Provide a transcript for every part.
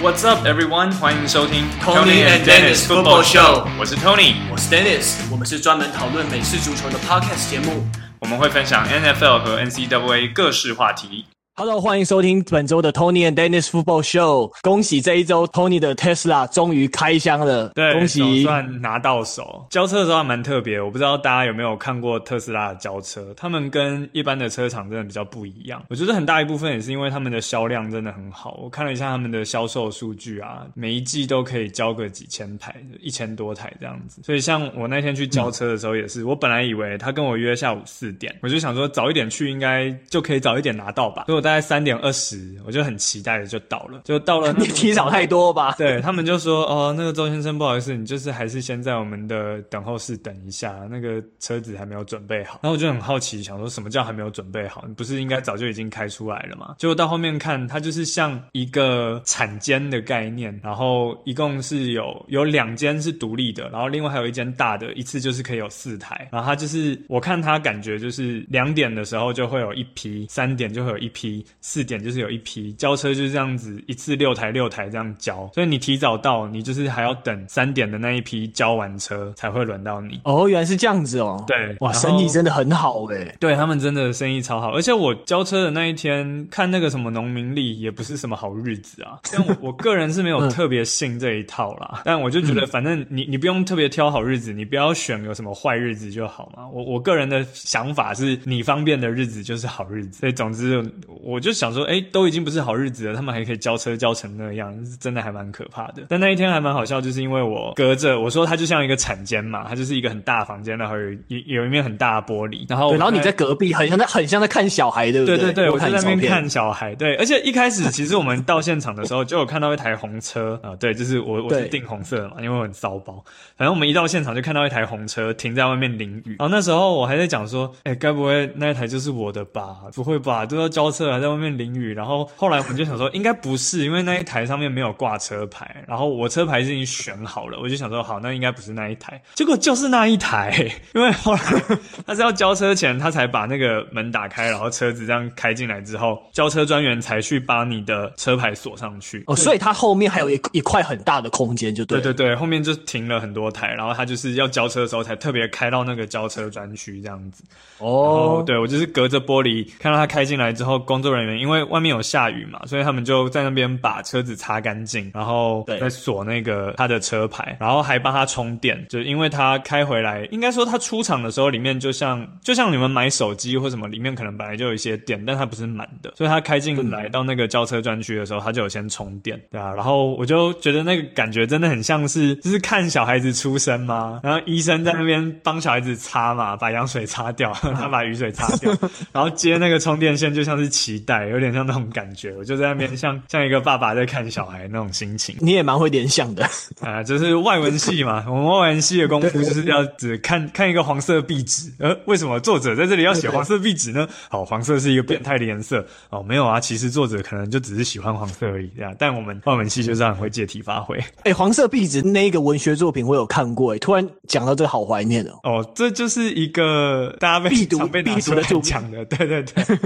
What's up, everyone？欢迎收听 Tony and Dennis Football Show。我是 Tony，我是 Dennis。我们是专门讨论美式足球的 Podcast 节目。我们会分享 NFL 和 NCAA 各式话题。Hello，欢迎收听本周的 Tony and Dennis Football Show。恭喜这一周 Tony 的 Tesla 终于开箱了，对，恭喜总算拿到手。交车的时候还蛮特别，我不知道大家有没有看过特斯拉的交车，他们跟一般的车厂真的比较不一样。我觉得很大一部分也是因为他们的销量真的很好。我看了一下他们的销售数据啊，每一季都可以交个几千台，一千多台这样子。所以像我那天去交车的时候也是，嗯、我本来以为他跟我约下午四点，我就想说早一点去应该就可以早一点拿到吧。所以我大概三点二十。我就很期待的就到了，就到了。你提早太多吧？对，他们就说哦，那个周先生不好意思，你就是还是先在我们的等候室等一下，那个车子还没有准备好。然后我就很好奇，想说什么叫还没有准备好？你不是应该早就已经开出来了吗？结果到后面看，它就是像一个产间的概念，然后一共是有有两间是独立的，然后另外还有一间大的，一次就是可以有四台。然后它就是我看它感觉就是两点的时候就会有一批，三点就会有一批，四点就是。有一批交车就是这样子，一次六台六台这样交，所以你提早到，你就是还要等三点的那一批交完车才会轮到你。哦，原来是这样子哦。对，哇，生意真的很好诶。对，他们真的生意超好，而且我交车的那一天看那个什么农民历，也不是什么好日子啊。但我我个人是没有特别信这一套啦，嗯、但我就觉得反正你你不用特别挑好日子，你不要选有什么坏日子就好嘛。我我个人的想法是你方便的日子就是好日子，所以总之我就想说，哎。都已经不是好日子了，他们还可以交车交成那样，是真的还蛮可怕的。但那一天还蛮好笑，就是因为我隔着我说它就像一个产间嘛，它就是一个很大的房间，然后有有一面很大的玻璃，然后，然后你在隔壁，很像在很像在看小孩，对不对？对对对，我在那边看小孩，对。而且一开始其实我们到现场的时候就有看到一台红车啊，对，就是我我是订红色的嘛，因为我很骚包。反正我们一到现场就看到一台红车停在外面淋雨，然后那时候我还在讲说，哎，该不会那一台就是我的吧？不会吧？都要交车还在外面淋雨，然后后来我们。就想说应该不是，因为那一台上面没有挂车牌，然后我车牌是已经选好了，我就想说好，那应该不是那一台，结果就是那一台，因为后来 他是要交车前，他才把那个门打开，然后车子这样开进来之后，交车专员才去把你的车牌锁上去。哦，所以他后面还有一一块很大的空间，就对。对对对，后面就停了很多台，然后他就是要交车的时候才特别开到那个交车专区这样子。哦，对，我就是隔着玻璃看到他开进来之后，工作人员因为外面有下雨嘛。所以他们就在那边把车子擦干净，然后再锁那个他的车牌，然后还帮他充电。就因为他开回来，应该说他出厂的时候里面就像就像你们买手机或什么，里面可能本来就有一些电，但它不是满的，所以他开进来到那个交车专区的时候，他就有先充电，对啊。然后我就觉得那个感觉真的很像是就是看小孩子出生嘛，然后医生在那边帮小孩子擦嘛，把羊水擦掉，他把雨水擦掉，然后接那个充电线，就像是脐带，有点像那种感觉。我就在那边。像像一个爸爸在看小孩那种心情，你也蛮会联想的 啊，就是外文系嘛，我们外文系的功夫就是要只看看一个黄色壁纸，呃，为什么作者在这里要写黄色壁纸呢？好，黄色是一个变态的颜色哦，没有啊，其实作者可能就只是喜欢黄色而已，这样。但我们外文系就是很会借题发挥。哎、欸，黄色壁纸那一个文学作品我有看过，哎，突然讲到这个好怀念哦。哦，这就是一个大家被必读被拿出来讲的，对对对。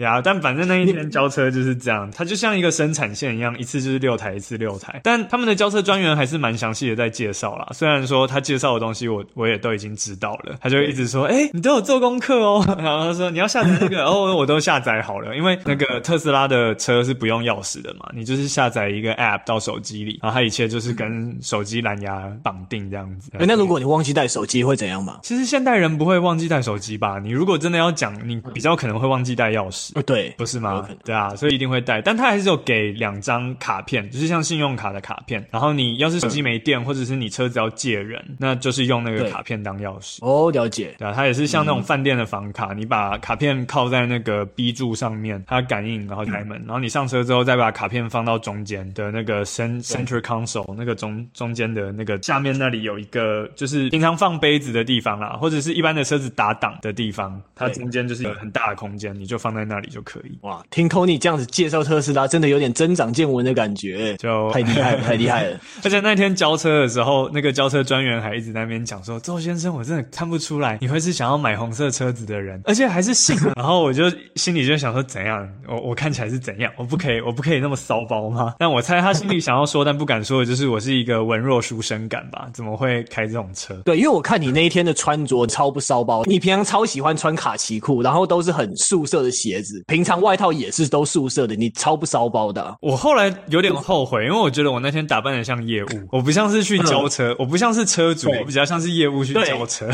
呀，但反正那一天交车就是这样，它就像。一个生产线一样，一次就是六台，一次六台。但他们的交车专员还是蛮详细的在介绍啦。虽然说他介绍的东西我我也都已经知道了，他就一直说：“哎、欸，你都有做功课哦。”然后他说：“你要下载那个，哦，我都下载好了。因为那个特斯拉的车是不用钥匙的嘛，你就是下载一个 App 到手机里，然后它一切就是跟手机蓝牙绑定这样子。那如果你忘记带手机会怎样嘛？其实现代人不会忘记带手机吧？你如果真的要讲，你比较可能会忘记带钥匙。对，不是吗？对啊，所以一定会带。但他还是有给两。张卡片就是像信用卡的卡片，然后你要是手机没电，或者是你车子要借人，那就是用那个卡片当钥匙。哦，了解。对啊，它也是像那种饭店的房卡，嗯、你把卡片靠在那个 B 柱上面，它感应然后开门，嗯、然后你上车之后再把卡片放到中间的那个 center console 那个中中间的那个下面那里有一个就是平常放杯子的地方啦，或者是一般的车子打挡的地方，它中间就是有很大的空间，你就放在那里就可以。已。哇，听 Tony 这样子介绍特斯拉，真的有点增长见闻的感觉，就太厉害了，太厉害了。而且那天交车的时候，那个交车专员还一直在那边讲说：“周先生，我真的看不出来你会是想要买红色车子的人，而且还是姓。”然后我就心里就想说：“怎样？我我看起来是怎样？我不可以，我不可以那么骚包吗？” 但我猜他心里想要说但不敢说的就是我是一个文弱书生感吧？怎么会开这种车？对，因为我看你那一天的穿着超不骚包，你平常超喜欢穿卡其裤，然后都是很素色的鞋子，平常外套也是都素色的，你超不骚包的啊。我后来有点后悔，因为我觉得我那天打扮的像业务，我不像是去交车，我不像是车主，我比较像是业务去交车。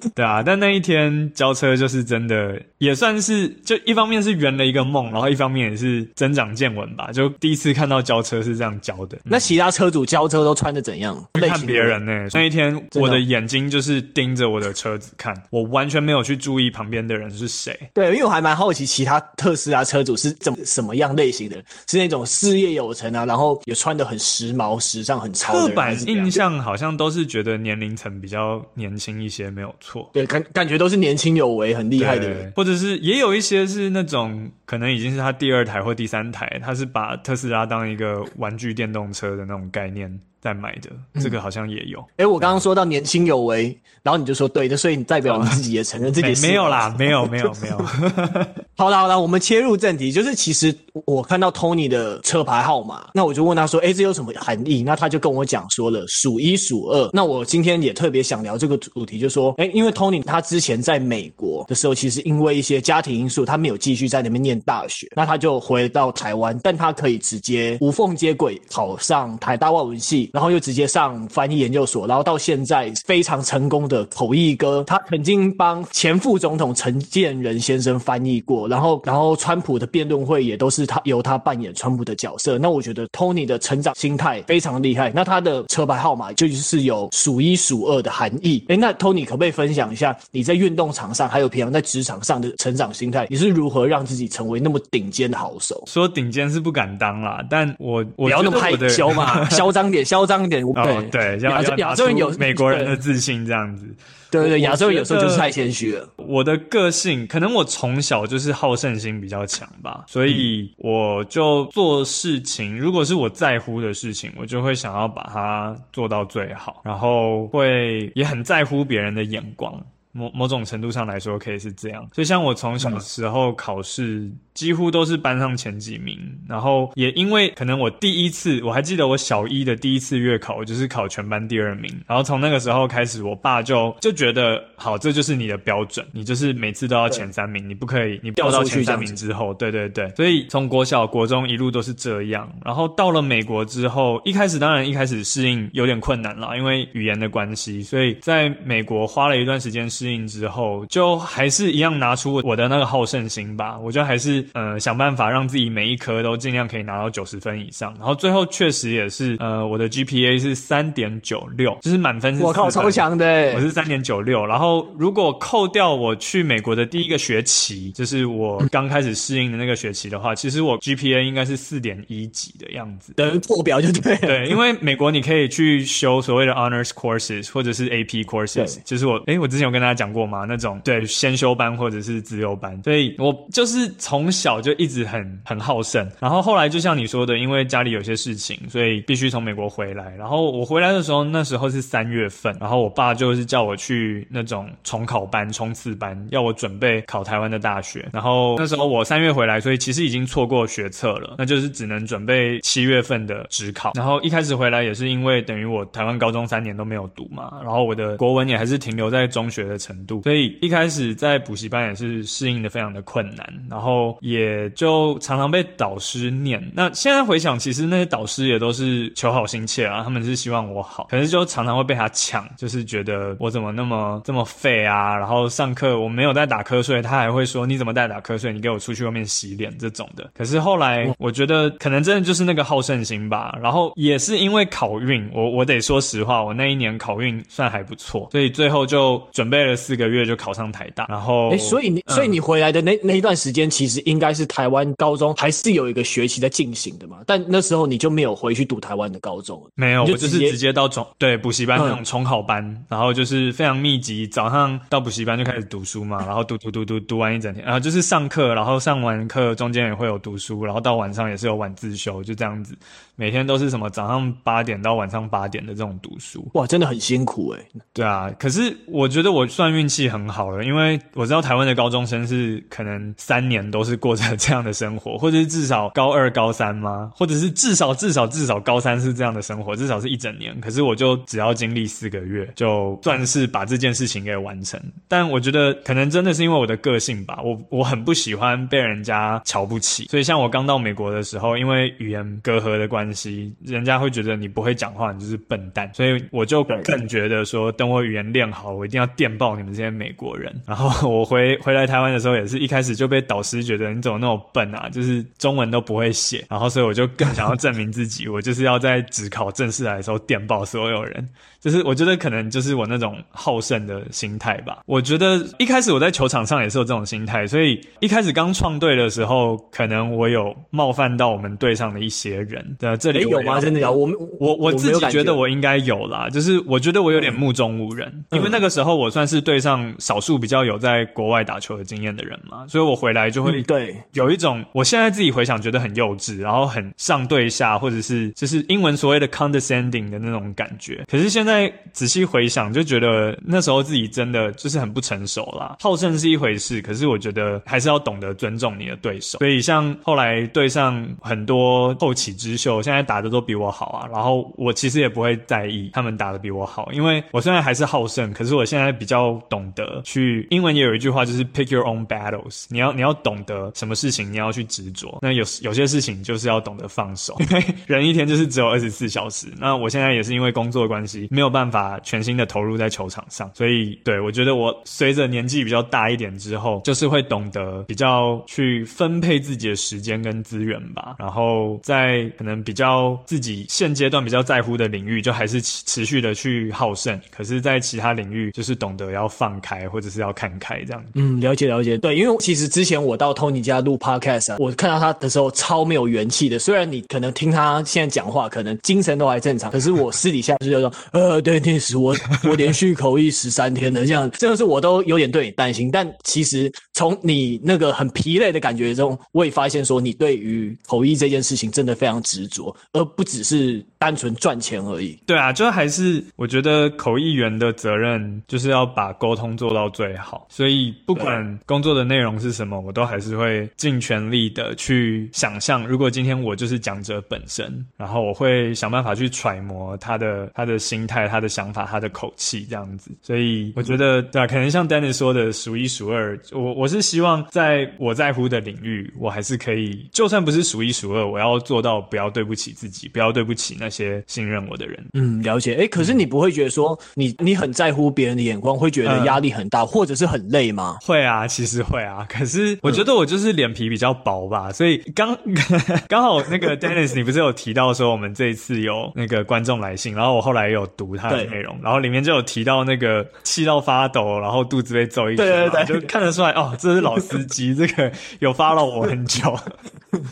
对，对啊，但那一天交车就是真的也算是，就一方面是圆了一个梦，然后一方面也是增长见闻吧，就第一次看到交车是这样交的。那其他车主交车都穿的怎样？看别人呢、欸？那一天我的眼睛就是盯着我的车子看，我完全没有去注意旁边的人是谁。对，因为我还蛮好奇其他特斯拉车主是怎么什么样类型的，是那种事业有成啊，然后也穿的很时髦、时尚、很潮的。刻板印象好像都是觉得年龄层比较年轻一些，没有错。对，感感觉都是年轻有为、很厉害的人，或者是也有一些是那种可能已经是他第二台或第三台，他是把特斯拉当一个玩具电动车的那种概念。在买的这个好像也有。哎、嗯，我刚刚说到年轻有为，然后你就说对的，所以你代表 你自己也承认这件事。没有啦，没有，没有，没有。好了好了，我们切入正题，就是其实我看到 Tony 的车牌号码，那我就问他说：“哎，这有什么含义？”那他就跟我讲说了，数一数二。那我今天也特别想聊这个主题，就说：哎，因为 Tony 他之前在美国的时候，其实因为一些家庭因素，他没有继续在那边念大学，那他就回到台湾，但他可以直接无缝接轨考上台大外文系。然后又直接上翻译研究所，然后到现在非常成功的口译哥，他曾经帮前副总统陈建仁先生翻译过，然后然后川普的辩论会也都是他由他扮演川普的角色。那我觉得 Tony 的成长心态非常厉害。那他的车牌号码就是有数一数二的含义。哎，那 Tony 可不可以分享一下你在运动场上还有平常在职场上的成长心态？你是如何让自己成为那么顶尖的好手？说顶尖是不敢当啦，但我我不要那么害羞嘛，嚣张点，嚣张一点。哦，对，亚洲亚洲人有美国人的自信这样子。对对对，亚洲人有时候就是太谦虚了。我的个性可能我从小就是好胜心比较强吧，所以我就做事情，如果是我在乎的事情，我就会想要把它做到最好，然后会也很在乎别人的眼光。某某种程度上来说，可以是这样。所以像我从小时候考试。几乎都是班上前几名，然后也因为可能我第一次，我还记得我小一的第一次月考，我就是考全班第二名。然后从那个时候开始，我爸就就觉得，好，这就是你的标准，你就是每次都要前三名，你不可以，你掉到前三名之后，对对对。所以从国小、国中一路都是这样。然后到了美国之后，一开始当然一开始适应有点困难啦，因为语言的关系。所以在美国花了一段时间适应之后，就还是一样拿出我的那个好胜心吧，我就还是。呃，想办法让自己每一科都尽量可以拿到九十分以上，然后最后确实也是，呃，我的 GPA 是三点九六，就是满分是。我靠，超强的！我是三点九六，然后如果扣掉我去美国的第一个学期，就是我刚开始适应的那个学期的话，其实我 GPA 应该是四点一几的样子。等于破表就对了。对，因为美国你可以去修所谓的 Honors Courses 或者是 AP Courses，就是我，哎，我之前有跟大家他讲过吗？那种对先修班或者是自由班，所以我就是从。小就一直很很好胜，然后后来就像你说的，因为家里有些事情，所以必须从美国回来。然后我回来的时候，那时候是三月份，然后我爸就是叫我去那种重考班、冲刺班，要我准备考台湾的大学。然后那时候我三月回来，所以其实已经错过学测了，那就是只能准备七月份的职考。然后一开始回来也是因为等于我台湾高中三年都没有读嘛，然后我的国文也还是停留在中学的程度，所以一开始在补习班也是适应的非常的困难，然后。也就常常被导师念。那现在回想，其实那些导师也都是求好心切啊，他们是希望我好，可是就常常会被他抢，就是觉得我怎么那么这么废啊。然后上课我没有在打瞌睡，他还会说你怎么在打瞌睡？你给我出去外面洗脸这种的。可是后来我觉得可能真的就是那个好胜心吧。然后也是因为考运，我我得说实话，我那一年考运算还不错，所以最后就准备了四个月就考上台大，然后，哎，所以你，所以你回来的那那一段时间，其实应该是台湾高中还是有一个学期在进行的嘛？但那时候你就没有回去读台湾的高中，没有，就我就是直接到中对补习班那种重考班，嗯、然后就是非常密集，早上到补习班就开始读书嘛，然后读读读读读完一整天，然后就是上课，然后上完课中间也会有读书，然后到晚上也是有晚自修，就这样子，每天都是什么早上八点到晚上八点的这种读书，哇，真的很辛苦诶、欸。对啊，可是我觉得我算运气很好了，因为我知道台湾的高中生是可能三年都是过着这样的生活，或者是至少高二、高三吗？或者是至少至少至少高三是这样的生活，至少是一整年。可是我就只要经历四个月，就算是把这件事情给完成。但我觉得可能真的是因为我的个性吧，我我很不喜欢被人家瞧不起。所以像我刚到美国的时候，因为语言隔阂的关系，人家会觉得你不会讲话，你就是笨蛋。所以我就更觉得说，等我语言练好，我一定要电报爆你们这些美国人。然后我回回来台湾的时候，也是一开始就被导师觉得你怎么那么笨啊，就是中文都不会写。然后所以我就更想要证明自己，我就是要在只考正式来的时候电爆所有人。就是我觉得可能就是我那种好胜的心态吧。我觉得一开始我在球场上也是有这种心态，所以一开始刚创队的时候，可能我有冒犯到我们队上的一些人。对，这里有吗？真的有？我我我自己觉得我应该有啦。就是我觉得我有点目中无人，嗯、因为那个时候我算是队上少数比较有在国外打球的经验的人嘛，所以我回来就会对有一种我现在自己回想觉得很幼稚，然后很上对下，或者是就是英文所谓的 condescending 的那种感觉。可是现在。在仔细回想，就觉得那时候自己真的就是很不成熟啦。好胜是一回事，可是我觉得还是要懂得尊重你的对手。所以像后来对上很多后起之秀，现在打的都比我好啊。然后我其实也不会在意他们打的比我好，因为我虽然还是好胜，可是我现在比较要懂得去。英文也有一句话就是 “pick your own battles”，你要你要懂得什么事情你要去执着。那有有些事情就是要懂得放手，因 为人一天就是只有二十四小时。那我现在也是因为工作关系。没有办法全心的投入在球场上，所以对，我觉得我随着年纪比较大一点之后，就是会懂得比较去分配自己的时间跟资源吧。然后在可能比较自己现阶段比较在乎的领域，就还是持续的去好胜。可是，在其他领域，就是懂得要放开或者是要看开这样。嗯，了解了解。对，因为其实之前我到 Tony 家录 Podcast，我看到他的时候超没有元气的。虽然你可能听他现在讲话，可能精神都还正常，可是我私底下就是说，呃。对，那时我我连续口译十三天的，这样真的是我都有点对你担心。但其实从你那个很疲累的感觉中，我也发现说你对于口译这件事情真的非常执着，而不只是单纯赚钱而已。对啊，就还是我觉得口译员的责任就是要把沟通做到最好。所以不管工作的内容是什么，我都还是会尽全力的去想象。如果今天我就是讲者本身，然后我会想办法去揣摩他的他的心态。他的想法，他的口气，这样子，所以我觉得，对啊，可能像 Danny 说的，数一数二。我我是希望，在我在乎的领域，我还是可以，就算不是数一数二，我要做到不要对不起自己，不要对不起那些信任我的人。嗯，了解。哎，可是你不会觉得说，你你很在乎别人的眼光，会觉得压力很大，嗯、或者是很累吗？会啊，其实会啊。可是我觉得我就是脸皮比较薄吧，所以刚 刚好那个 Dennis，你不是有提到说我们这一次有那个观众来信，然后我后来也有读。他的内容，然后里面就有提到那个气到发抖，然后肚子被揍一拳，对对对，就看得出来哦，这是老司机，这个有 follow 我很久。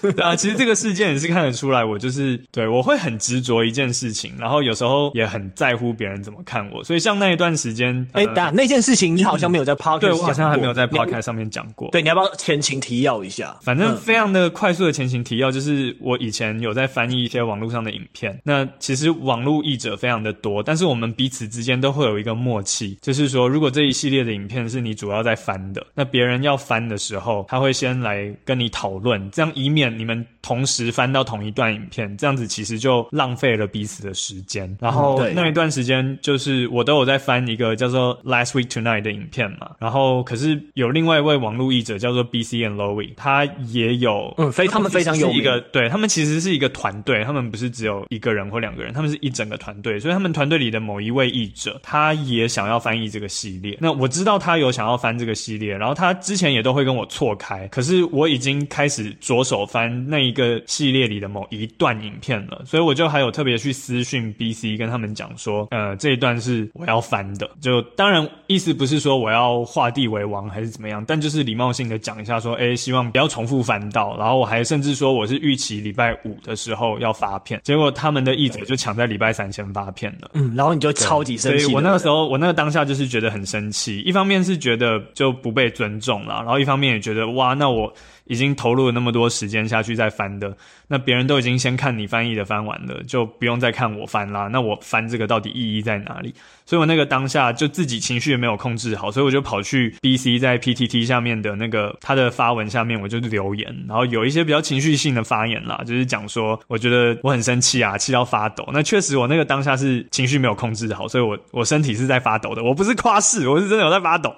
对啊，其实这个事件也是看得出来，我就是对我会很执着一件事情，然后有时候也很在乎别人怎么看我。所以像那一段时间，哎，那件事情你好像没有在 podcast，对，我好像还没有在 podcast 上面讲过。对，你要不要前情提要一下？反正非常的快速的前情提要，就是我以前有在翻译一些网络上的影片。那其实网络译者非常的多，但是我们彼此之间都会有一个默契，就是说，如果这一系列的影片是你主要在翻的，那别人要翻的时候，他会先来跟你讨论，这样以免你们同时翻到同一段影片，这样子其实就浪费了彼此的时间。然后那一段时间，就是我都有在翻一个叫做 Last Week Tonight 的影片嘛。然后可是有另外一位网络译者叫做 BC and Lowy，他也有，嗯，非他们非常有一个，对，他们其实是一个团队，他们不是只有一个人或两个人，他们是一整个团队，所以他们团队里的某一位译者，他也想要翻译这个系列。那我知道他有想要翻这个系列，然后他之前也都会跟我错开，可是我已经开始着手翻那一个系列里的某一段影片了，所以我就还有特别去私讯 BC 跟他们讲说，呃，这一段是我要翻的。就当然意思不是说我要画地为王还是怎么样，但就是礼貌性的讲一下说，哎，希望不要重复翻到。然后我还甚至说我是预期礼拜五的时候要发片，结果他们的译者就抢在礼拜三先发片了。嗯，然后你就超级生气。所以我那个时候，我那个当下就是觉得很生气，一方面是觉得就不被尊重了，然后一方面也觉得哇，那我。已经投入了那么多时间下去再翻的，那别人都已经先看你翻译的翻完了，就不用再看我翻啦。那我翻这个到底意义在哪里？所以我那个当下就自己情绪也没有控制好，所以我就跑去 BC 在 PTT 下面的那个他的发文下面，我就留言，然后有一些比较情绪性的发言啦，就是讲说我觉得我很生气啊，气到发抖。那确实我那个当下是情绪没有控制好，所以我我身体是在发抖的，我不是夸饰，我是真的有在发抖。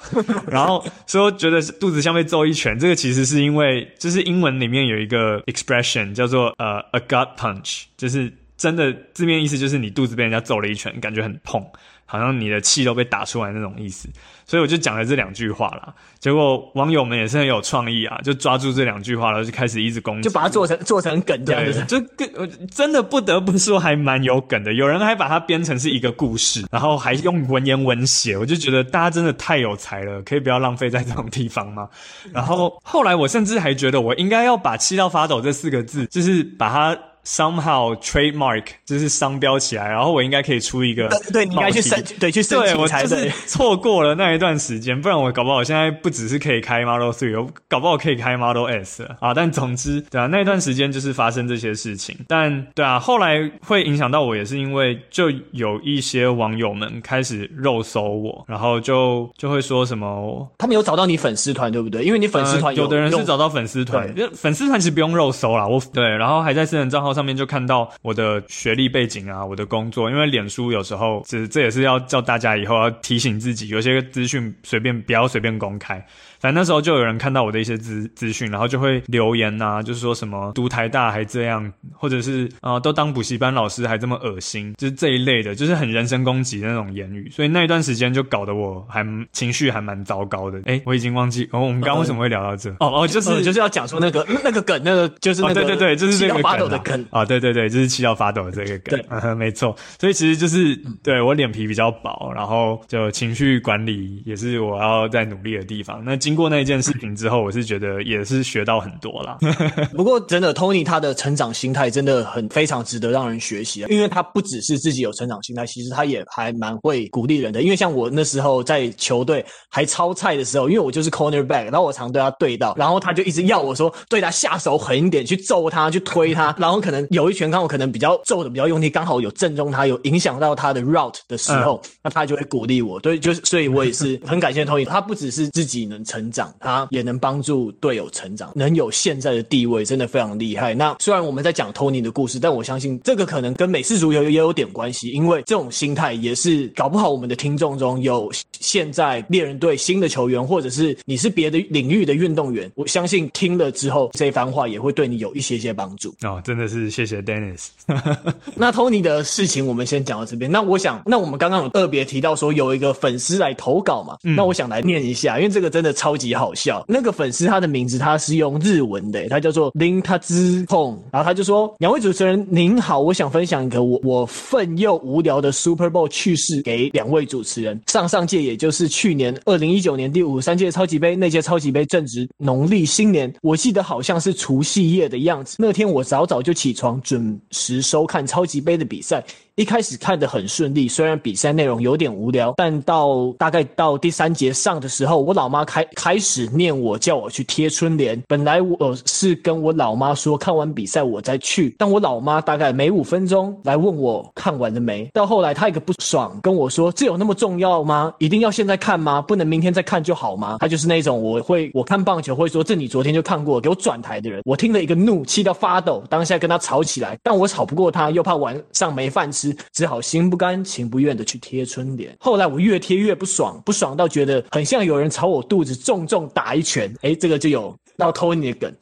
然后说觉得肚子像被揍一拳，这个其实是因为就是英文里面有一个 expression 叫做呃 a gut punch，就是真的字面意思就是你肚子被人家揍了一拳，感觉很痛。好像你的气都被打出来那种意思，所以我就讲了这两句话啦。结果网友们也是很有创意啊，就抓住这两句话，然后就开始一直攻击，就把它做成做成梗这样子。就更真的不得不说还蛮有梗的，有人还把它编成是一个故事，然后还用文言文写，我就觉得大家真的太有才了，可以不要浪费在这种地方吗？然后后来我甚至还觉得我应该要把“气到发抖”这四个字，就是把它。Somehow trademark 就是商标起来，然后我应该可以出一个，对，你应该去申，对，去申请。对，我就是 错过了那一段时间，不然我搞不好现在不只是可以开 Model Three，我搞不好可以开 Model S 啊！但总之，对啊，那一段时间就是发生这些事情。但对啊，后来会影响到我，也是因为就有一些网友们开始肉搜我，然后就就会说什么，他们有找到你粉丝团对不对？因为你粉丝团有，呃，有的人是找到粉丝团，粉丝团其实不用肉搜啦，我对，然后还在私人账号。上面就看到我的学历背景啊，我的工作，因为脸书有时候这这也是要叫大家以后要提醒自己，有些资讯随便不要随便公开。反正那时候就有人看到我的一些资资讯，然后就会留言呐、啊，就是说什么读台大还这样，或者是啊、呃、都当补习班老师还这么恶心，就是这一类的，就是很人身攻击的那种言语。所以那一段时间就搞得我还情绪还蛮糟糕的。哎，我已经忘记哦，我们刚刚为什么会聊到这？哦哦，就是就是要讲说那个那个梗，那个就是那个、哦、对对对，就是这个发抖的梗啊、哦，对对对，就是气到发抖的这个梗，没错。所以其实就是对我脸皮比较薄，然后就情绪管理也是我要在努力的地方。那经过那一件事情。之后我是觉得也是学到很多啦。不过真的，Tony 他的成长心态真的很非常值得让人学习，因为他不只是自己有成长心态，其实他也还蛮会鼓励人的。因为像我那时候在球队还超菜的时候，因为我就是 cornerback，然后我常对他对到，然后他就一直要我说对他下手狠一点，去揍他，去推他，然后可能有一拳刚好可能比较揍的比较用力，刚好有正中他，有影响到他的 route 的时候，嗯、那他就会鼓励我。对，就是所以我也是很感谢 Tony，他不只是自己能成长，他也。也能帮助队友成长，能有现在的地位，真的非常厉害。那虽然我们在讲 Tony 的故事，但我相信这个可能跟美式足球也有点关系，因为这种心态也是搞不好我们的听众中有现在猎人队新的球员，或者是你是别的领域的运动员，我相信听了之后这番话也会对你有一些些帮助。哦，真的是谢谢 Dennis。那 Tony 的事情我们先讲到这边。那我想，那我们刚刚有特别提到说有一个粉丝来投稿嘛，嗯、那我想来念一下，因为这个真的超超级好笑。那个粉丝他的名字他是用日文的，他叫做林他之控，然后他就说：两位主持人您好，我想分享一个我我愤又无聊的 Super Bowl 趣事给两位主持人。上上届也就是去年二零一九年第五十三届超级杯，那届超级杯正值农历新年，我记得好像是除夕夜的样子。那天我早早就起床，准时收看超级杯的比赛。一开始看得很顺利，虽然比赛内容有点无聊，但到大概到第三节上的时候，我老妈开开始念我，叫我去贴春联。本来我是跟我老妈说看完比赛我再去，但我老妈大概每五分钟来问我看完了没。到后来她一个不爽跟我说：“这有那么重要吗？一定要现在看吗？不能明天再看就好吗？”她就是那种我会我看棒球会说：“这你昨天就看过，给我转台的人。”我听了一个怒，气到发抖，当下跟她吵起来，但我吵不过她，又怕晚上没饭吃。只好心不甘情不愿的去贴春联。后来我越贴越不爽，不爽到觉得很像有人朝我肚子重重打一拳。哎，这个就有要偷你的梗。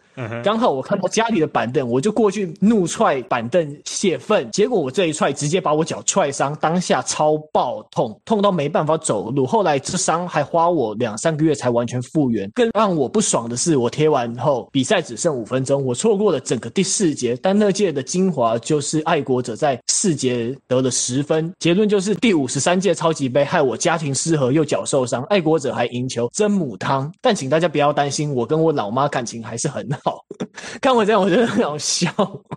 刚好我看到家里的板凳，我就过去怒踹板凳泄愤，结果我这一踹直接把我脚踹伤，当下超爆痛，痛到没办法走路。后来这伤还花我两三个月才完全复原。更让我不爽的是，我贴完后比赛只剩五分钟，我错过了整个第四节。但那届的精华就是爱国者在四节得了十分。结论就是第五十三届超级杯害我家庭失和又脚受伤，爱国者还赢球，真母汤。但请大家不要担心，我跟我老妈感情还是很好。看我这样，我觉得很好笑。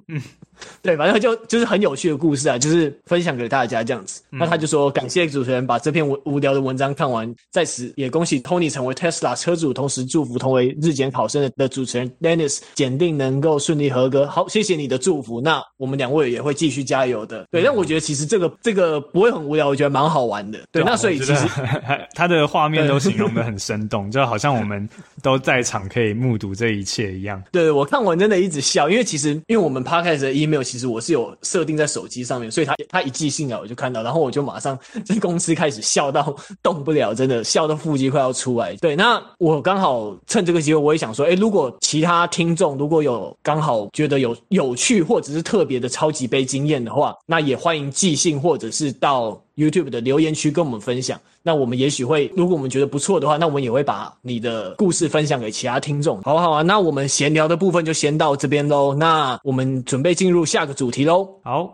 嗯。对，反正就就是很有趣的故事啊，就是分享给大家这样子。嗯、那他就说，感谢主持人把这篇无无聊的文章看完，在此也恭喜 Tony 成为 Tesla 车主，同时祝福同为日检考生的的主持人 Dennis 检定能够顺利合格。好，谢谢你的祝福。那我们两位也会继续加油的。对，嗯、但我觉得其实这个这个不会很无聊，我觉得蛮好玩的。对，对那所以其实 他的画面都形容的很生动，就好像我们都在场可以目睹这一切一样。对，我看完真的一直笑，因为其实因为我们 Podcast 的 email 没有其实我是有。设定在手机上面，所以他他一寄信啊我就看到，然后我就马上 在公司开始笑到 动不了，真的笑到腹肌快要出来。对，那我刚好趁这个机会，我也想说，诶，如果其他听众如果有刚好觉得有有趣或者是特别的超级杯经验的话，那也欢迎寄信或者是到 YouTube 的留言区跟我们分享。那我们也许会，如果我们觉得不错的话，那我们也会把你的故事分享给其他听众。好不好啊，那我们闲聊的部分就先到这边喽。那我们准备进入下个主题喽。好，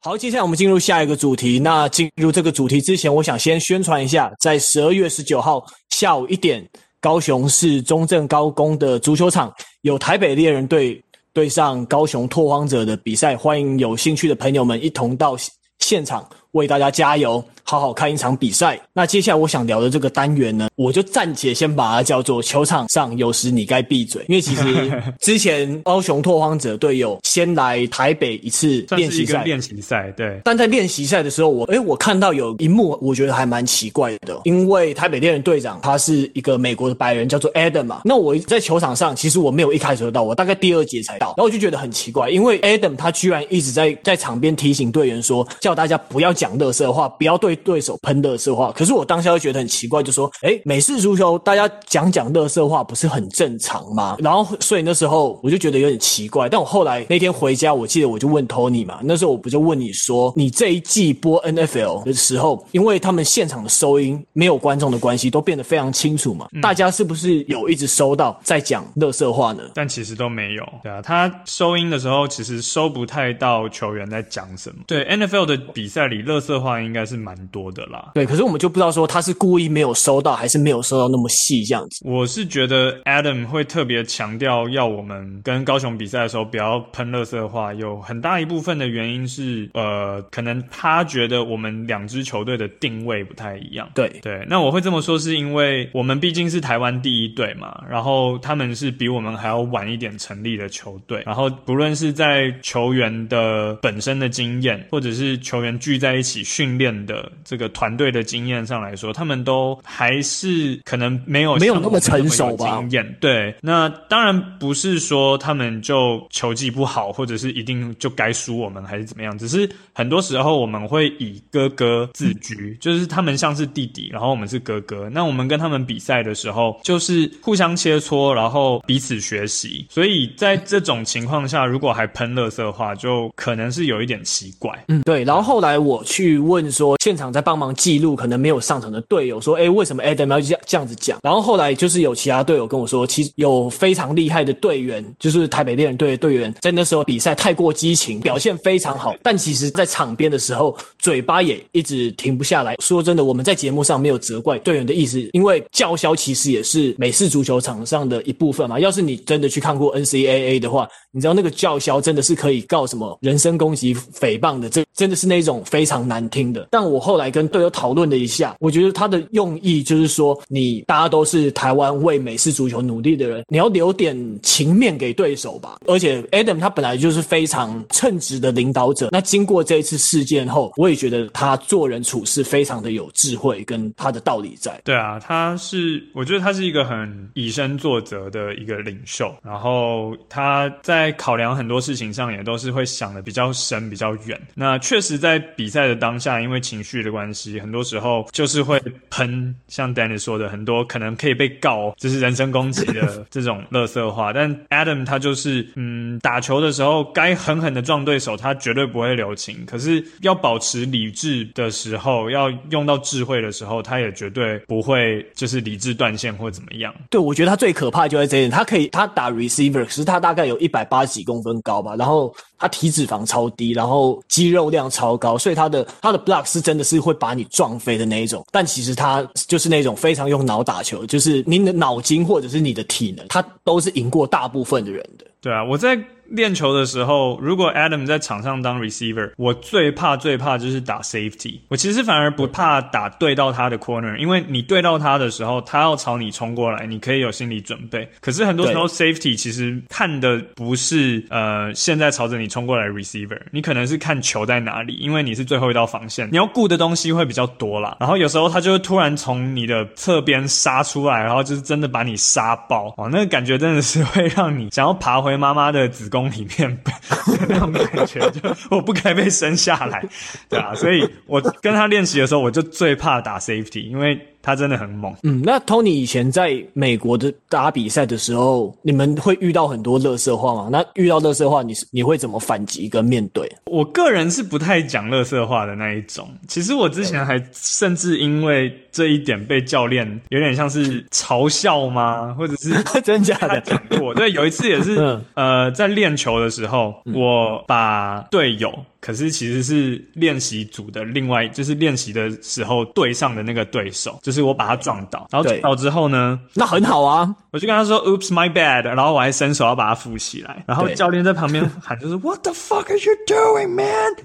好，接下来我们进入下一个主题。那进入这个主题之前，我想先宣传一下，在十二月十九号下午一点，高雄市中正高工的足球场有台北猎人队。对上高雄拓荒者的比赛，欢迎有兴趣的朋友们一同到现场为大家加油。好好看一场比赛。那接下来我想聊的这个单元呢，我就暂且先把它叫做“球场上有时你该闭嘴”，因为其实 之前高雄拓荒者队友先来台北一次练习赛，练习赛对。但在练习赛的时候，我诶我看到有一幕，我觉得还蛮奇怪的，因为台北猎人队长他是一个美国的白人，叫做 Adam 嘛。那我在球场上，其实我没有一开始就到，我大概第二节才到，然后我就觉得很奇怪，因为 Adam 他居然一直在在场边提醒队员说，叫大家不要讲乐色话，不要对对手喷乐色话。可是我当下就觉得很奇怪，就说：哎，美式足球大家讲讲乐色话不是很正常吗？然后所以那时候我就觉得有点奇怪。但我后来那天回家，我记得我就问 Tony 嘛，那时候我不就问你说，你这一季播 NFL 的时候，因为他们现场的收音没有观众的关系，都变得非常清楚嘛，嗯、大家是不是有一直收到在讲乐色话呢？但其实都没有。对啊，他收音的时候其实收不太到球员在讲什么。对 NFL 的比赛里，乐色话应该是蛮多的啦。对，可是我们就不知道说他是故意没有收到，还是没有收到那么细这样子。我是觉得 Adam 会特别强调要我们跟高雄比赛的时候不要喷垃圾话，有很大一部分的原因是，呃，可能他觉得我们两支球队的定位不太一样。对对，那我会这么说是因为我们毕竟是台湾第一队嘛，然后他们是比我们还要晚一点成立的球队，然后不论是在球员的本身的经验，或者是球员聚在一起训练的这个团队的经验上来说，他们都还是可能没有没有那么成熟吧。经验对，那当然不是说他们就球技不好，或者是一定就该输我们，还是怎么样。只是很多时候我们会以哥哥自居，嗯、就是他们像是弟弟，然后我们是哥哥。那我们跟他们比赛的时候，就是互相切磋，然后彼此学习。所以在这种情况下，如果还喷垃圾的话，就可能是有一点奇怪。嗯，对。然后后来我去问说，现场在帮忙记录可能没有上场的队友说，哎，为什么 Adam 要这样这样子讲？然后后来就是有其他队友跟我说，其实有非常厉害的队员，就是台北猎人队的队员，在那时候比赛太过激情，表现非常好，但其实在场边的时候，嘴巴也一直停不下来。说真的，我们在节目上没有责怪队员的意思，因为叫嚣其实也是美式足球场上的一部分嘛。要是你真的去看过 NCAA 的话，你知道那个叫嚣真的是可以告什么人身攻击、诽谤的，这真的是那种非常难听的。但我后来跟队友讨论了一下，我觉得他的用意就是说，你大家都是台湾为美式足球努力的人，你要留点情面给对手吧。而且 Adam 他本来就是非常称职的领导者，那经过这一次事件后，我也觉得他做人处事非常的有智慧，跟他的道理在。对啊，他是我觉得他是一个很以身作则的一个领袖，然后他在考量很多事情上也都是会想的比较深、比较远。那确实在比赛的当下，因为情绪的关系，很多时候就是会喷，像 Danny 说的，很多可能可以被告，就是人身攻击的 这种垃圾话。但 Adam 他就是，嗯，打球的时候该狠狠的撞对手，他绝对不会留情。可是要保持理智的时候，要用到智慧的时候，他也绝对不会就是理智断线或怎么样。对，我觉得他最可怕就在这一点，他可以他打 receiver，可是他大概有一百八十几公分高吧，然后他体脂肪超低，然后肌肉量超高，所以他的他的 block 是真的是是会把你撞飞的那一种。但其实他就是那种非常用脑打球，就是你的脑筋或者是你的体能，他都是赢过大部分的人的。对啊，我在。练球的时候，如果 Adam 在场上当 receiver，我最怕最怕就是打 safety。我其实反而不怕打对到他的 corner，因为你对到他的时候，他要朝你冲过来，你可以有心理准备。可是很多时候 safety 其实看的不是呃现在朝着你冲过来 receiver，你可能是看球在哪里，因为你是最后一道防线，你要顾的东西会比较多啦。然后有时候他就会突然从你的侧边杀出来，然后就是真的把你杀爆哦，那个感觉真的是会让你想要爬回妈妈的子宫宫里面，那种感觉，就我不该被生下来，对啊，所以我跟他练习的时候，我就最怕打 safety，因为。他真的很猛。嗯，那 Tony 以前在美国的打比赛的时候，你们会遇到很多乐色话吗？那遇到乐色话，你你会怎么反击跟面对？我个人是不太讲乐色话的那一种。其实我之前还甚至因为这一点被教练有点像是嘲笑吗？或者是真假的讲过？对，有一次也是，嗯、呃，在练球的时候，我把队友。可是其实是练习组的另外，就是练习的时候对上的那个对手，就是我把他撞倒，然后撞倒之后呢，那很好啊，我就跟他说 “Oops, my bad”，然后我还伸手要把他扶起来，然后教练在旁边喊就是 “What the fuck are you doing, man？”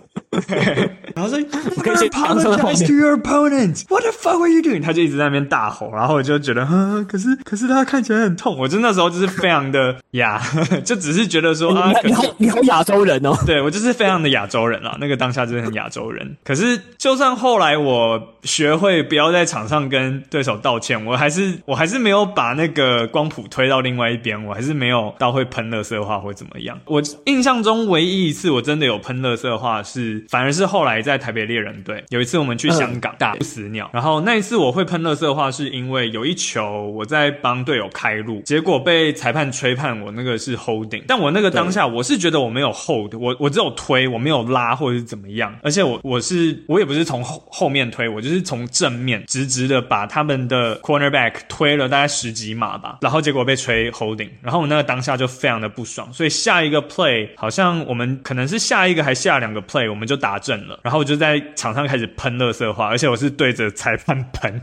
然后说，apologize to your opponent. What the fuck are you doing？他就一直在那边大吼，然后我就觉得，呵，可是可是他看起来很痛。我就那时候就是非常的 亚，就只是觉得说啊，你好，你好亚洲人哦。对，我就是非常的亚洲人啦。那个当下就是很亚洲人。可是就算后来我学会不要在场上跟对手道歉，我还是我还是没有把那个光谱推到另外一边，我还是没有到会喷垃圾话或怎么样。我印象中唯一一次我真的有喷垃圾话是，反而是后来。在台北猎人队。有一次我们去香港打不死鸟，然后那一次我会喷垃圾话，是因为有一球我在帮队友开路，结果被裁判吹判我那个是 holding，但我那个当下我是觉得我没有 hold，我我只有推，我没有拉或者是怎么样，而且我我是我也不是从后后面推，我就是从正面直直的把他们的 cornerback 推了大概十几码吧，然后结果被吹 holding，然后我那个当下就非常的不爽，所以下一个 play 好像我们可能是下一个还下两个 play 我们就打正了，然后。我就在场上开始喷垃圾话，而且我是对着裁判喷。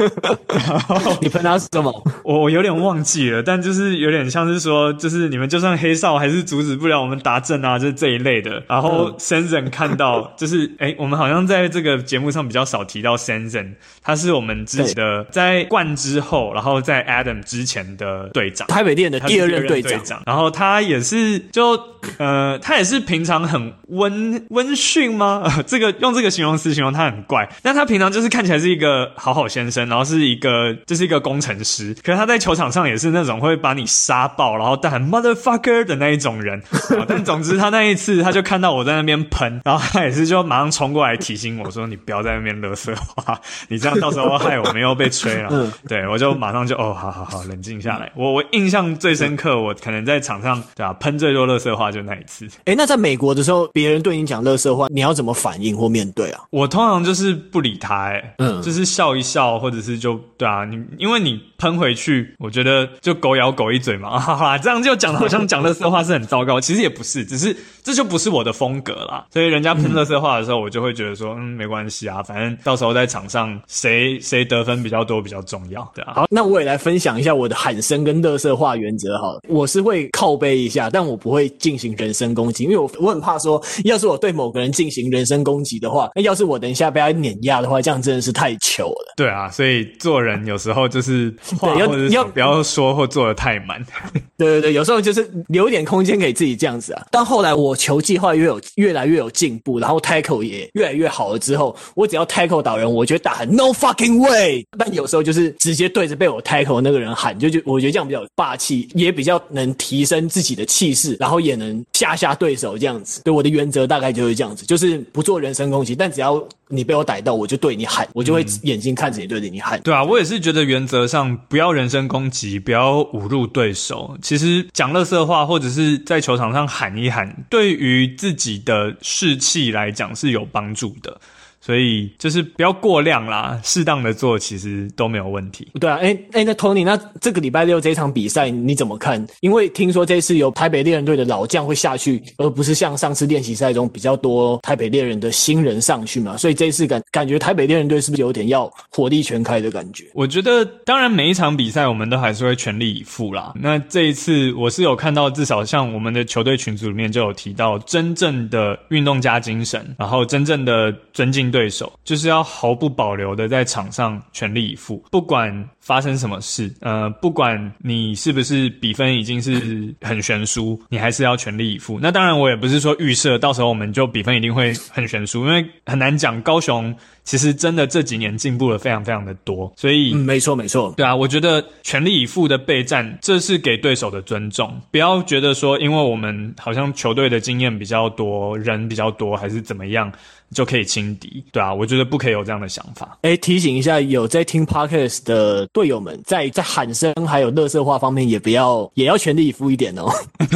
然后你喷他什么？我我有点忘记了，但就是有点像是说，就是你们就算黑哨还是阻止不了我们打正啊，就是这一类的。然后 Sensen 看到，就是哎、欸，我们好像在这个节目上比较少提到 Sensen，他是我们自己的在冠之后，然后在 Adam 之前的队长，台北店的第二任队长。然后他也是就呃，他也是平常很温温驯吗？这个用这个形容词形容他很怪，但他平常就是看起来是一个好好先生，然后是一个就是一个工程师，可是他在球场上也是那种会把你杀爆，然后但很 motherfucker 的那一种人。但总之他那一次他就看到我在那边喷，然后他也是就马上冲过来提醒我说：“你不要在那边乐色话，你这样到时候害我们又被吹了。”嗯，对，我就马上就哦，好好好，冷静下来。我我印象最深刻，我可能在场上对吧喷最多乐色话就那一次。哎，那在美国的时候，别人对你讲乐色话，你要怎么反应？或面对啊，我通常就是不理他，欸，嗯，就是笑一笑，或者是就对啊，你因为你喷回去，我觉得就狗咬狗一嘴嘛，哈哈，这样就讲的好像讲乐色话是很糟糕，其实也不是，只是这就不是我的风格啦。所以人家喷乐色话的时候，我就会觉得说，嗯，没关系啊，反正到时候在场上谁谁得分比较多比较重要，对啊。好，那我也来分享一下我的喊声跟乐色话原则好了，我是会靠背一下，但我不会进行人身攻击，因为我我很怕说，要是我对某个人进行人身攻击。的话，那要是我等一下被他碾压的话，这样真的是太糗了。对啊，所以做人有时候就是 话或者要不要说或做的太满。对对对，有时候就是留一点空间给自己这样子啊。但后来我球技越有越来越有进步，然后 tackle 也越来越好了之后，我只要 tackle 倒人，我觉得打很 no fucking way。但有时候就是直接对着被我 tackle 那个人喊，就就我觉得这样比较霸气，也比较能提升自己的气势，然后也能吓吓对手这样子。对，我的原则大概就是这样子，就是不做。人身攻击，但只要你被我逮到，我就对你喊，我就会眼睛看着你对着你喊。对啊，我也是觉得原则上不要人身攻击，不要侮辱对手。其实讲乐色话或者是在球场上喊一喊，对于自己的士气来讲是有帮助的。所以就是不要过量啦，适当的做其实都没有问题。对啊，哎、欸、哎、欸，那 Tony，那这个礼拜六这一场比赛你怎么看？因为听说这次有台北猎人队的老将会下去，而不是像上次练习赛中比较多台北猎人的新人上去嘛，所以这一次感感觉台北猎人队是不是有点要火力全开的感觉？我觉得，当然每一场比赛我们都还是会全力以赴啦。那这一次我是有看到，至少像我们的球队群组里面就有提到，真正的运动家精神，然后真正的尊敬对手，就是要毫不保留的在场上全力以赴，不管发生什么事，呃，不管你是不是比分已经是很悬殊，你还是要全力以赴。那当然，我也不是说预设到时候我们就比分一定会很悬殊，因为很难讲。高雄其实真的这几年进步了非常非常的多，所以，嗯，没错没错，对啊，我觉得全力以赴的备战，这是给对手的尊重。不要觉得说，因为我们好像球队的经验比较多，人比较多，还是怎么样。就可以轻敌，对啊，我觉得不可以有这样的想法。哎，提醒一下有在听 Podcast 的队友们，在在喊声还有乐色话方面，也不要也要全力以赴一点哦。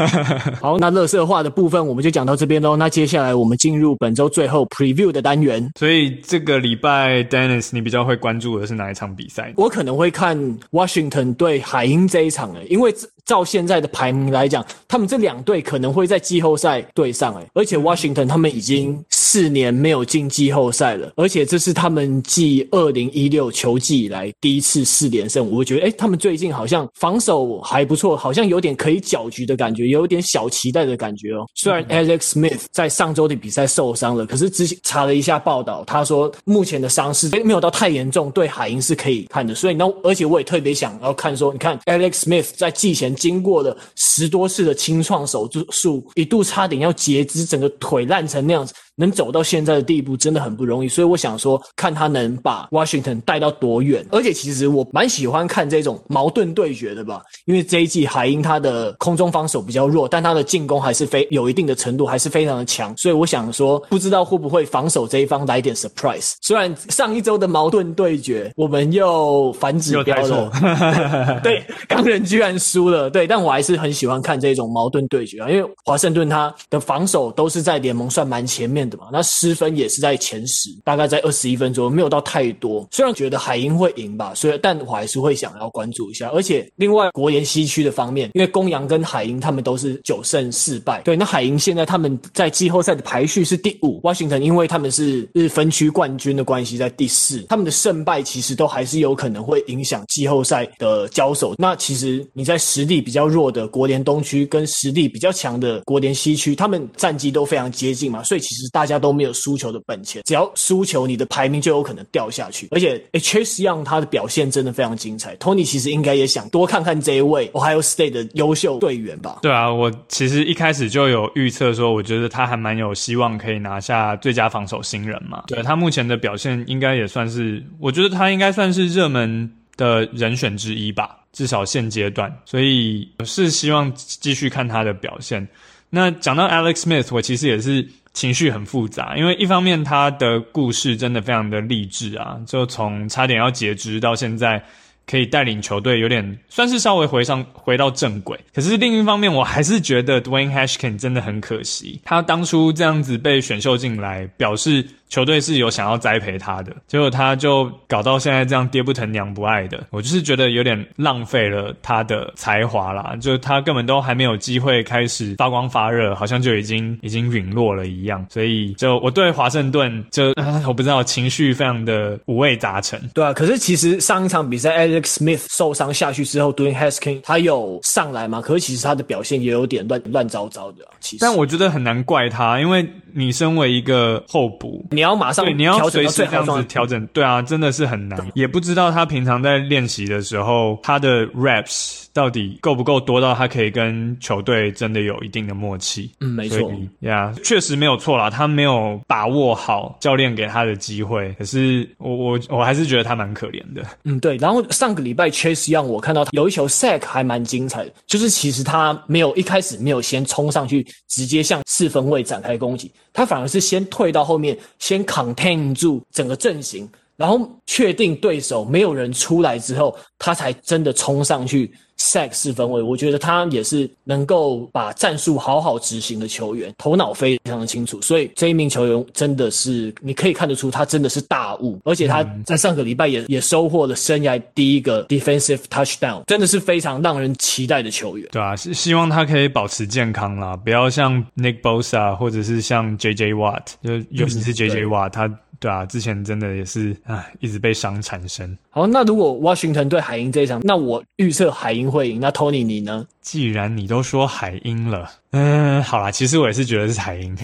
好，那乐色话的部分我们就讲到这边喽。那接下来我们进入本周最后 Preview 的单元。所以这个礼拜，Dennis，你比较会关注的是哪一场比赛？我可能会看 Washington 对海鹰这一场诶，因为照现在的排名来讲，他们这两队可能会在季后赛对上诶，而且 Washington 他们已经四年没。有进季后赛了，而且这是他们继二零一六球季以来第一次四连胜。我觉得，诶，他们最近好像防守还不错，好像有点可以搅局的感觉，有点小期待的感觉哦。虽然 Alex Smith 在上周的比赛受伤了，可是之前查了一下报道，他说目前的伤势没有到太严重，对海鹰是可以看的。所以那而且我也特别想要看说，你看 Alex Smith 在季前经过了十多次的清创手术，一度差点要截肢，整个腿烂成那样子。能走到现在的地步真的很不容易，所以我想说，看他能把 Washington 带到多远。而且其实我蛮喜欢看这种矛盾对决的吧，因为这一季海鹰他的空中防守比较弱，但他的进攻还是非有一定的程度，还是非常的强。所以我想说，不知道会不会防守这一方来点 surprise。虽然上一周的矛盾对决我们又反指标了，对，钢人居然输了，对，但我还是很喜欢看这种矛盾对决啊，因为华盛顿他的防守都是在联盟算蛮前面的。那失分也是在前十，大概在二十一分左右，没有到太多。虽然觉得海鹰会赢吧，所以但我还是会想要关注一下。而且另外国联西区的方面，因为公羊跟海鹰他们都是九胜四败，对，那海鹰现在他们在季后赛的排序是第五，Washington 因为他们是是分区冠军的关系在第四，他们的胜败其实都还是有可能会影响季后赛的交手。那其实你在实力比较弱的国联东区跟实力比较强的国联西区，他们战绩都非常接近嘛，所以其实大。家都没有输球的本钱，只要输球，你的排名就有可能掉下去。而且 H S Young 他的表现真的非常精彩。Tony 其实应该也想多看看这一位 Ohio State 的优秀队员吧？对啊，我其实一开始就有预测说，我觉得他还蛮有希望可以拿下最佳防守新人嘛。对，他目前的表现，应该也算是，我觉得他应该算是热门的人选之一吧，至少现阶段。所以是希望继续看他的表现。那讲到 Alex Smith，我其实也是。情绪很复杂，因为一方面他的故事真的非常的励志啊，就从差点要截肢到现在可以带领球队，有点算是稍微回上回到正轨。可是另一方面，我还是觉得 Dwayne Haskins 真的很可惜，他当初这样子被选秀进来，表示。球队是有想要栽培他的，结果他就搞到现在这样爹不疼娘不爱的，我就是觉得有点浪费了他的才华啦，就他根本都还没有机会开始发光发热，好像就已经已经陨落了一样，所以就我对华盛顿就 我不知道情绪非常的五味杂陈。对啊，可是其实上一场比赛 Alex Smith 受伤下去之后，Dwayne Haskins 他有上来吗？可是其实他的表现也有点乱乱糟糟的，其实。但我觉得很难怪他，因为你身为一个候补。你要马上对，你要随时这样子调整，对啊，真的是很难，也不知道他平常在练习的时候，他的 reps 到底够不够多到他可以跟球队真的有一定的默契。嗯，没错，呀，确实没有错啦，他没有把握好教练给他的机会，可是我我我还是觉得他蛮可怜的。嗯，对，然后上个礼拜 Chase Young 我看到他有一球 sack 还蛮精彩的，就是其实他没有一开始没有先冲上去直接向四分位展开攻击，他反而是先退到后面，先 contain 住整个阵型，然后确定对手没有人出来之后，他才真的冲上去。sack 四分位，我觉得他也是能够把战术好好执行的球员，头脑非常的清楚，所以这一名球员真的是你可以看得出他真的是大物，而且他在上个礼拜也也收获了生涯第一个 defensive touchdown，真的是非常让人期待的球员。对啊，是希望他可以保持健康啦，不要像 Nick Bosa 或者是像 JJ Watt，就尤其是 JJ Watt，他。对啊，之前真的也是啊，一直被伤缠身。好，那如果 Washington 对海鹰这一场，那我预测海鹰会赢。那 Tony 你呢？既然你都说海鹰了，嗯，好啦，其实我也是觉得是海鹰。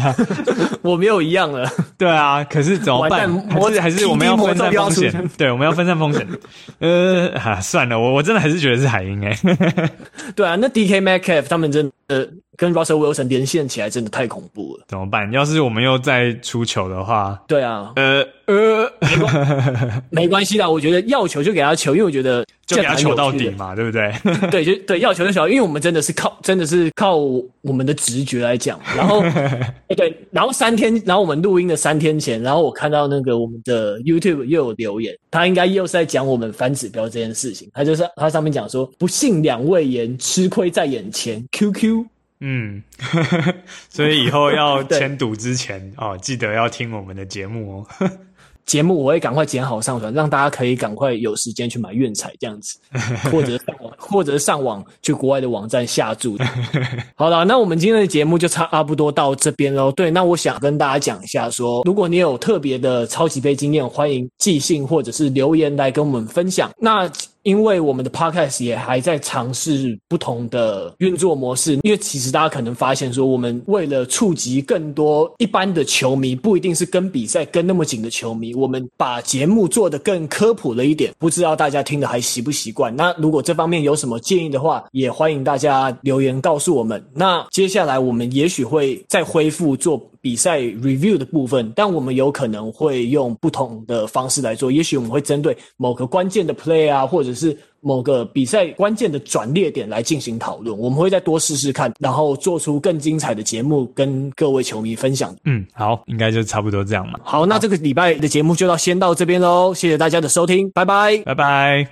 我没有一样了。对啊，可是怎么办？还是还是我们要分散风险？对，我们要分散风险。呃，哈，算了，我我真的还是觉得是海鹰诶。对啊，那 DK Metcalf 他们真的。跟 Russell Wilson 连线起来真的太恐怖了，怎么办？要是我们又再出球的话，对啊，呃呃，没关系啦，我觉得要球就给他球，因为我觉得就给他球到底嘛，对不对？对，就对，要球就球，因为我们真的是靠，真的是靠我们的直觉来讲。然后，哎对，然后三天，然后我们录音的三天前，然后我看到那个我们的 YouTube 又有留言，他应该又是在讲我们反指标这件事情，他就是他上面讲说，不信两位言，吃亏在眼前，QQ。嗯，呵呵，所以以后要签赌之前 对哦，记得要听我们的节目哦。节目我会赶快剪好上传，让大家可以赶快有时间去买院彩这样子，或者上网，或者上网去国外的网站下注。好了，那我们今天的节目就差不多到这边喽。对，那我想跟大家讲一下说，说如果你有特别的超级杯经验，欢迎寄信或者是留言来跟我们分享。那。因为我们的 podcast 也还在尝试不同的运作模式，因为其实大家可能发现说，我们为了触及更多一般的球迷，不一定是跟比赛跟那么紧的球迷，我们把节目做得更科普了一点，不知道大家听得还习不习惯？那如果这方面有什么建议的话，也欢迎大家留言告诉我们。那接下来我们也许会再恢复做。比赛 review 的部分，但我们有可能会用不同的方式来做。也许我们会针对某个关键的 play 啊，或者是某个比赛关键的转捩点来进行讨论。我们会再多试试看，然后做出更精彩的节目跟各位球迷分享。嗯，好，应该就差不多这样嘛。好，那这个礼拜的节目就到先到这边喽，谢谢大家的收听，拜拜，拜拜。